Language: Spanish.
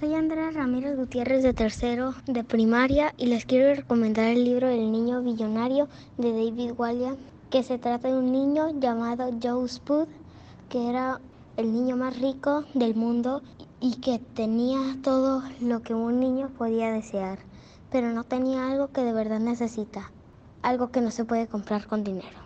Soy Andrea Ramírez Gutiérrez de tercero de primaria y les quiero recomendar el libro El niño billonario de David Walliam, que se trata de un niño llamado Joe Spud, que era el niño más rico del mundo y que tenía todo lo que un niño podía desear, pero no tenía algo que de verdad necesita, algo que no se puede comprar con dinero.